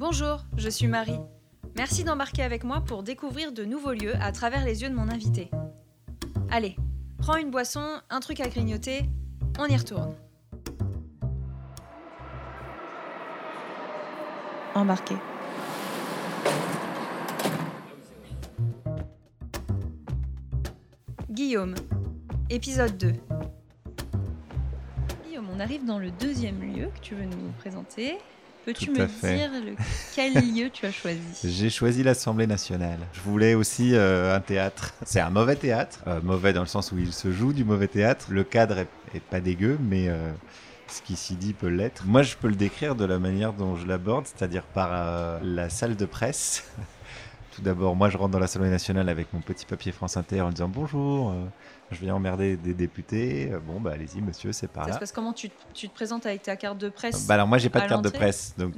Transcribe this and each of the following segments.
Bonjour, je suis Marie. Merci d'embarquer avec moi pour découvrir de nouveaux lieux à travers les yeux de mon invité. Allez, prends une boisson, un truc à grignoter, on y retourne. Embarqué. Guillaume, épisode 2. Guillaume, on arrive dans le deuxième lieu que tu veux nous présenter. Peux-tu me dire le- quel lieu tu as choisi J'ai choisi l'Assemblée nationale. Je voulais aussi euh, un théâtre. C'est un mauvais théâtre. Euh, mauvais dans le sens où il se joue du mauvais théâtre. Le cadre est, est pas dégueu, mais euh, ce qui s'y dit peut l'être. Moi, je peux le décrire de la manière dont je l'aborde, c'est-à-dire par la salle de presse. Tout d'abord, moi, je rentre dans l'Assemblée nationale avec mon petit papier France Inter en disant bonjour. Euh, je viens emmerder des députés. Euh, Bon, bah allez-y, monsieur, c'est par Ça là. se passe comment tu, tu te présentes avec ta carte de presse Bah alors moi j'ai pas de carte de presse, donc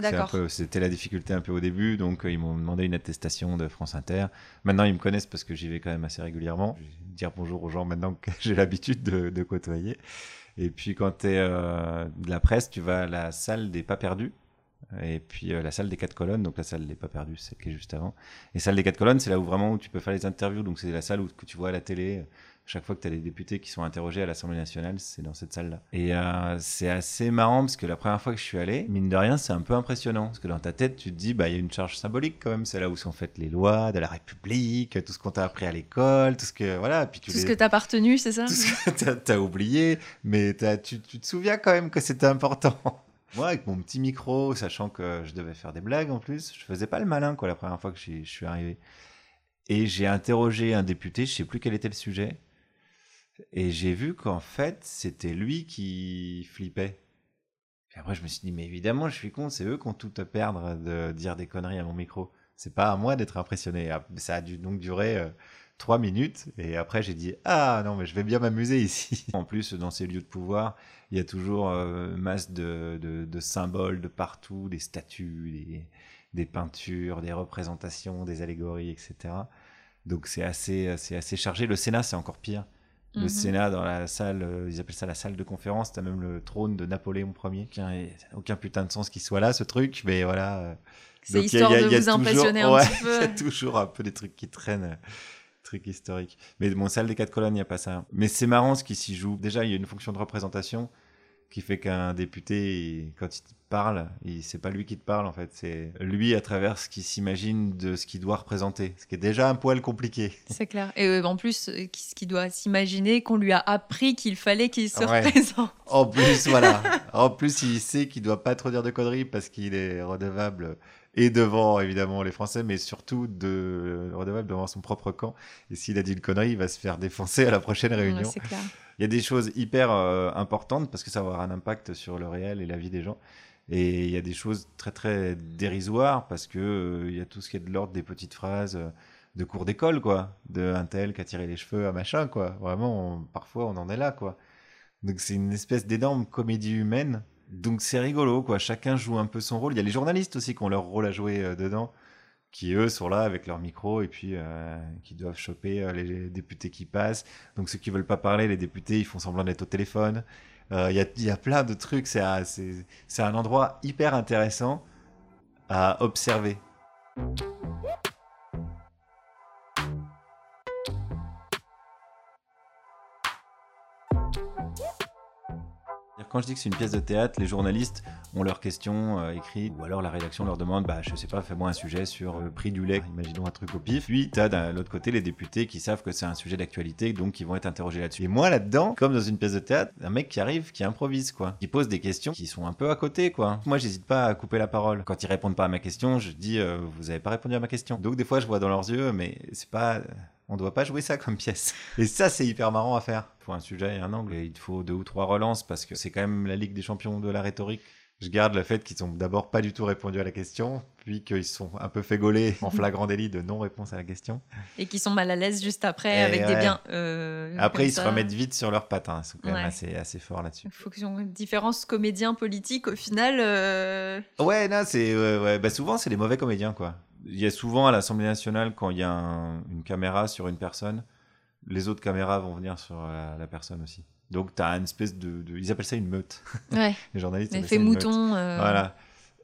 c'était la difficulté un peu au début, donc euh, ils m'ont demandé une attestation de France Inter. Maintenant ils me connaissent parce que j'y vais quand même assez régulièrement. Je vais dire bonjour aux gens maintenant que j'ai l'habitude de, de côtoyer. Et puis quand tu es de la presse, tu vas à la salle des pas perdus. Et puis euh, la salle des quatre colonnes, donc la salle des pas perdus, c'est celle qui est juste avant. Et salle des quatre colonnes, c'est là où vraiment où tu peux faire les interviews, donc c'est la salle où, que tu vois à la télé. Chaque fois que tu as des députés qui sont interrogés à l'Assemblée nationale, c'est dans cette salle-là. Et euh, c'est assez marrant parce que la première fois que je suis allé, mine de rien, c'est un peu impressionnant. Parce que dans ta tête, tu te dis, bah, il y a une charge symbolique quand même. C'est là où sont faites les lois de la République, tout ce qu'on t'a appris à l'école, tout ce que. Voilà. Puis tu Tout ce que t'as pas retenu, c'est ça? Tout ce que t'as- oublié, mais tu, tu te souviens quand même que c'était important. Moi, avec mon petit micro, sachant que je devais faire des blagues en plus, je faisais pas le malin quoi la première fois que je suis arrivé. Et j'ai interrogé un député, je sais plus quel était le sujet, et j'ai vu qu'en fait c'était lui qui flippait. Et après, je me suis dit, mais évidemment, je suis con, c'est eux qui ont tout à perdre de dire des conneries à mon micro. C'est pas à moi d'être impressionné. Ah, Ça a dû donc durer euh, trois minutes. Et après, j'ai dit, ah non, mais je vais bien m'amuser ici. En plus, dans ces lieux de pouvoir, il y a toujours euh, masse de, de- de symboles de partout, des statues, des, des peintures, des représentations, des allégories, etc. Donc c'est assez, c'est assez chargé. Le Sénat, c'est encore pire. Le Mhm. Sénat, dans la salle, euh, ils appellent ça la salle de conférence, t'as même le trône de Napoléon Ier. qui a aucun putain de sens qu'il soit là, ce truc, mais voilà. C'est histoire y a- de y a vous toujours- impressionner un ouais, petit Il y a peu. toujours un peu des trucs qui traînent, trucs historiques. Mais mon salle des quatre colonnes, il n'y a pas ça. Mais c'est marrant ce qui s'y joue. Déjà, il y a une fonction de représentation qui fait qu'un député, il- quand il te parle, il- c'est pas lui qui te parle en fait, c'est lui à travers ce qu'il s'imagine de ce qu'il doit représenter, ce qui est déjà un poil compliqué. C'est clair. Et euh, en plus, euh, ce qu'il doit s'imaginer qu'on lui a appris qu'il fallait qu'il se Ouais. représente. En plus, voilà. En plus, il sait qu'il doit pas trop dire de conneries parce qu'il est redevable et devant évidemment les Français, mais surtout de redevable devant son propre camp. Et s'il a dit une connerie, il va se faire défoncer à la prochaine réunion. Ouais, c'est clair. Il y a des choses hyper euh, importantes parce que ça va avoir un impact sur le réel et la vie des gens. Et il y a des choses très très dérisoires parce que euh, il y a tout ce qui est de l'ordre des petites phrases euh, de cours d'école quoi, de un tel qui a tiré les cheveux à machin quoi. Vraiment, on- parfois on en est là quoi. Donc c'est une espèce d'énorme comédie humaine. Donc c'est rigolo quoi. Chacun joue un peu son rôle. Il y a les journalistes aussi qui ont leur rôle à jouer euh, dedans qui eux sont là avec leur micro et puis euh, qui doivent choper euh, les députés qui passent. Donc ceux qui veulent pas parler, les députés, ils font semblant d'être au téléphone. Il y, a, y a plein de trucs. C'est un endroit hyper intéressant à observer. Quand je dis que c'est une pièce de théâtre, les journalistes ont leurs questions euh, écrites, ou alors la rédaction leur demande, bah, je sais pas, fais-moi un sujet sur le prix du lait, imaginons un truc au pif. Puis, tu as d'un l'autre côté les députés qui savent que c'est un sujet d'actualité, donc ils vont être interrogés là-dessus. Et moi, là-dedans, comme dans une pièce de théâtre, un mec qui arrive, qui improvise, quoi, qui pose des questions qui sont un peu à côté, quoi. Moi, j'hésite pas à couper la parole. Quand ils répondent pas à ma question, je dis, euh, vous avez pas répondu à ma question. Donc, des fois, je vois dans leurs yeux, mais c'est pas. On doit pas jouer ça comme pièce. Et ça, c'est hyper marrant à faire. Il faut un sujet et un angle. Et il faut deux ou trois relances parce que c'est quand même la Ligue des champions de la rhétorique. Je garde le fait qu'ils ont d'abord pas du tout répondu à la question, puis qu'ils sont un peu fait gauler en flagrant délit de non-réponse à la question. Et qui sont mal à l'aise juste après Et avec des biens. euh, Après, ils se remettent vite sur leurs patins. Ils sont quand même assez, assez forts là-dessus. Fonction différence comédien politique au final. euh, Ouais, non, c'est ouais. Bah, souvent c'est les mauvais comédiens quoi. Il y a souvent à l'Assemblée nationale quand il y a un- une caméra sur une personne, les autres caméras vont venir sur la, la personne aussi. Donc tu as une espèce de, de- ils appellent ça une meute. Ouais. Les journalistes appellent Effet ça une meute. mouton. euh, Voilà.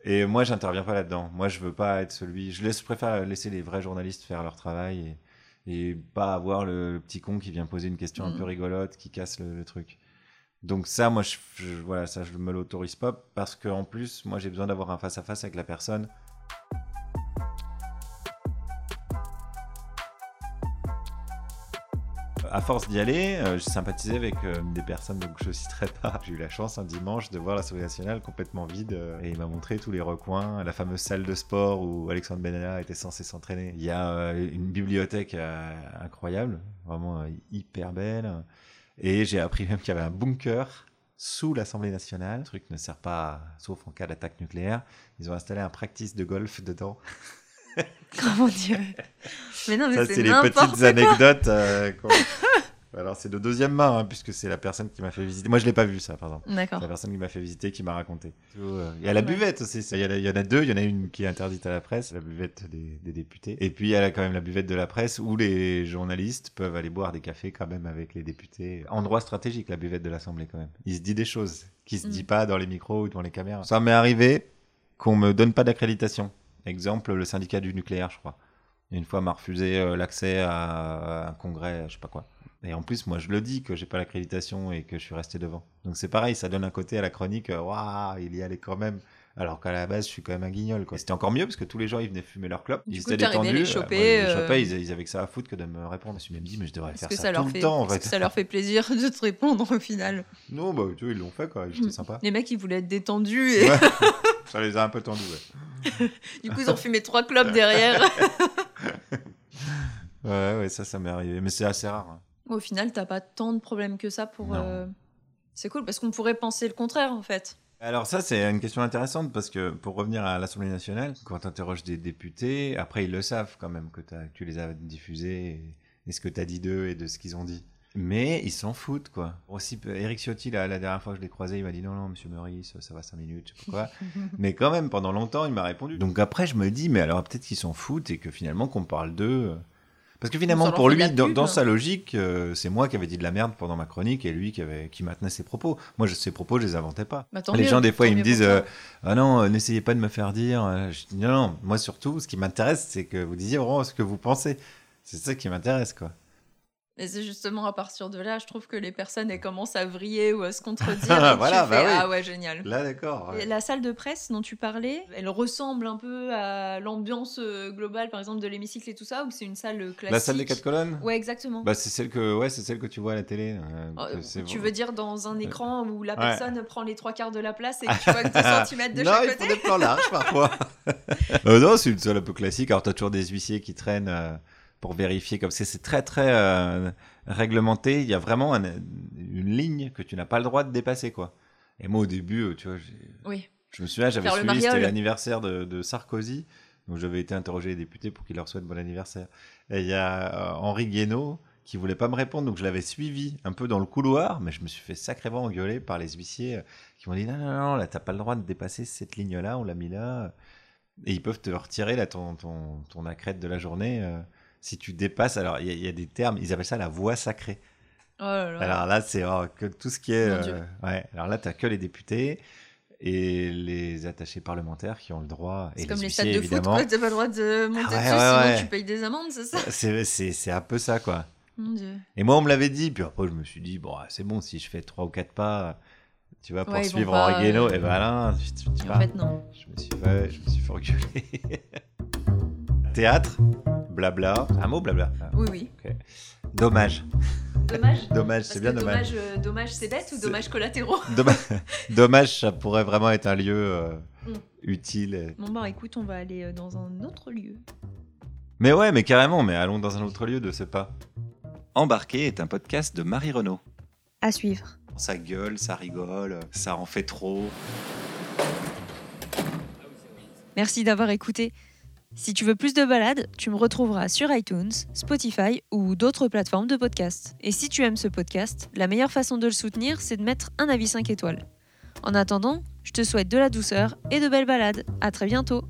Et moi, j'interviens pas là-dedans. Moi, je veux pas être celui. Je, laisse, je préfère laisser les vrais journalistes faire leur travail et, et pas avoir le, petit con qui vient poser une question un peu Mm. rigolote, qui casse le, le truc. Donc ça, moi, je, je- voilà, ça, je me l'autorise pas parce que en plus, moi, j'ai besoin d'avoir un face à face avec la personne. À force d'y aller, euh, je sympathisais avec euh, des personnes donc je citerai pas. J'ai eu la chance un dimanche de voir l'Assemblée nationale complètement vide euh, et il m'a montré tous les recoins, la fameuse salle de sport où Alexandre Benalla était censé s'entraîner. Il y a une bibliothèque incroyable, vraiment hyper belle. Et j'ai appris même qu'il y avait un bunker sous l'Assemblée nationale. Le truc ne sert pas, sauf en cas d'attaque nucléaire. Ils ont installé un practice de golf dedans. Oh mon dieu. Mais non, mais Ça, c'est c'est les petites quoi. anecdotes. euh, Alors, c'est de deuxième main, hein, puisque c'est la personne qui m'a fait visiter. Moi, je l'ai pas vu, ça, par exemple. C'est D'accord. la personne qui m'a fait visiter qui m'a raconté. Euh, Il y a la buvette aussi. ça. Il y, en a- il y en a deux. Il y en a une qui est interdite à la presse, la buvette des, des députés. Et puis, il y a quand même la buvette de la presse où les journalistes peuvent aller boire des cafés quand même avec les députés. Endroit stratégique, la buvette de l'Assemblée quand même. Il se dit des choses qui se Mm. dit pas dans les micros ou devant les caméras. Ça m'est arrivé qu'on me donne pas d'accréditation. Exemple, le syndicat du nucléaire, je crois. Une fois, m'a refusé euh, l'accès à un congrès, je sais pas quoi. Et en plus, moi, je le dis que j'ai pas l'accréditation et que je suis resté devant. Donc c'est pareil, ça donne un côté à la chronique, euh, waouh, il y allait quand même. Alors qu'à la base, je suis quand même un guignol. quoi. C'était encore mieux parce que tous les gens, ils venaient fumer leur clope. Du ils coup, étaient à les détendus. choper, les euh, ils, ils avaient que ça à foutre que de me répondre. Je me suis même dit, mais je devrais faire ça, ça, leur tout fait... le temps. En est-ce fait. que ça leur fait plaisir de te répondre au final? Non, bah, tu vois, ils l'ont fait, quoi. J'étais sympa. Les mecs, ils voulaient être détendus et Ouais. ça les a un peu tendus, ouais. du coup, ils ont fumé trois clopes derrière. Ouais, ouais, ça, ça m'est arrivé. Mais c'est assez rare. hein. Au final, t'as pas tant de problèmes que ça pour. Euh, C'est cool parce qu'on pourrait penser le contraire en fait. Alors ça, c'est une question intéressante parce que pour revenir à l'Assemblée nationale, quand tu interroges des députés, après ils le savent quand même que, que tu les as diffusés et, et ce que tu as dit d'eux et de ce qu'ils ont dit. Mais ils s'en foutent, quoi. Aussi, Eric Ciotti, la dernière fois que je l'ai croisé, il m'a dit non, non, monsieur Meurice, ça va 5 minutes, je sais pas quoi. mais quand même, pendant longtemps, il m'a répondu. Donc après, je me dis, mais alors peut-être qu'ils s'en foutent et que finalement, qu'on parle d'eux. Parce que finalement, pour lui, dans, sa logique, euh, c'est moi qui avais dit de la merde pendant ma chronique et lui qui, avait, qui maintenait ses propos. Moi, je, ses propos, je les inventais pas. Bah, Les mieux, gens, des fois, ils me disent euh, Ah non, euh, n'essayez pas de me faire dire. Je dis Non, non, moi surtout, ce qui m'intéresse, c'est que vous disiez vraiment ce que vous pensez. C'est ça qui m'intéresse, quoi. Et c'est justement à partir de là, je trouve que les personnes elles commencent à vriller ou à se contredire. Voilà, bah fais, oui. Ah ouais, génial. Là, d'accord. La salle de presse dont tu parlais, elle ressemble un peu à l'ambiance euh, globale, par exemple, de l'hémicycle et tout ça, ou c'est une salle euh, classique La salle des quatre colonnes? Ouais, exactement. bah, c'est celle que ouais, c'est celle que tu vois à la télé. euh, Euh, c'est- tu veux dire dans un écran où la Ouais. personne prend les trois quarts de la place et que tu vois que 2 cm de non, chaque il côté? faut des plans larges parfois. Euh, non, c'est une salle un peu classique. Alors, tu as toujours des huissiers qui traînent euh, pour vérifier. Comme c'est c'est très, très euh, réglementé. Il y a vraiment un- une ligne que tu n'as pas le droit de dépasser, quoi. Et moi, au début, euh, tu vois, Oui. je me souviens, j'avais suivi, c'était l'anniversaire de, de Sarkozy. Donc, j'avais été interroger les députés pour qu'ils leur souhaitent bon anniversaire. Et il y a euh, Henri Guénaud qui voulait pas me répondre. Donc, je l'avais suivi un peu dans le couloir, mais je me suis fait sacrément engueuler par les huissiers qui m'ont dit non, non, non, là, t'as pas le droit de dépasser cette ligne-là, on l'a mis là. Et ils peuvent te retirer là, ton, ton, ton accrète de la journée euh, si tu dépasses. Alors, il y, a- il y a des termes, ils appellent ça la voie sacrée. Oh là là. Alors là, c'est oh, que tout ce qui est. Euh, ouais. Alors là, t'as que les députés et les attachés parlementaires qui ont le droit. C'est comme les huissiers, stades de foot, évidemment. quoi. T'as pas le droit de monter Ah ouais, dessus, ouais, sinon tu payes des amendes, c'est ça? C'est- un peu ça, quoi. Mon dieu. Et moi, on me l'avait dit. Puis après, je me suis dit, bon, ah, c'est bon, si je fais trois ou quatre pas, tu vas ils vont poursuivre euh, Et ben là, tu, tu- tu Et vas. en fait, non. Je me suis fait, je me suis fait engueuler. Théâtre, blabla. Un mot, blabla. Ah, Oui, oui. Dommage. Dommage. Dommage, c'est bien dommage. dommage, euh, dommage, c'est bête ou dommages collatéraux Dommage, dommage, ça pourrait vraiment être un lieu euh, Mm. utile. Bon, bah écoute, on va aller euh, dans un autre lieu. Mais ouais, mais carrément, mais allons dans un autre lieu de ce pas. Embarqué est un podcast de Marie Renaud. À suivre. Ça gueule, ça rigole, ça en fait trop. Merci d'avoir écouté. Si tu veux plus de balades, tu me retrouveras sur iTunes, Spotify ou d'autres plateformes de podcast. Et si tu aimes ce podcast, la meilleure façon de le soutenir, c'est de mettre un avis 5 étoiles. En attendant, je te souhaite de la douceur et de belles balades. À très bientôt.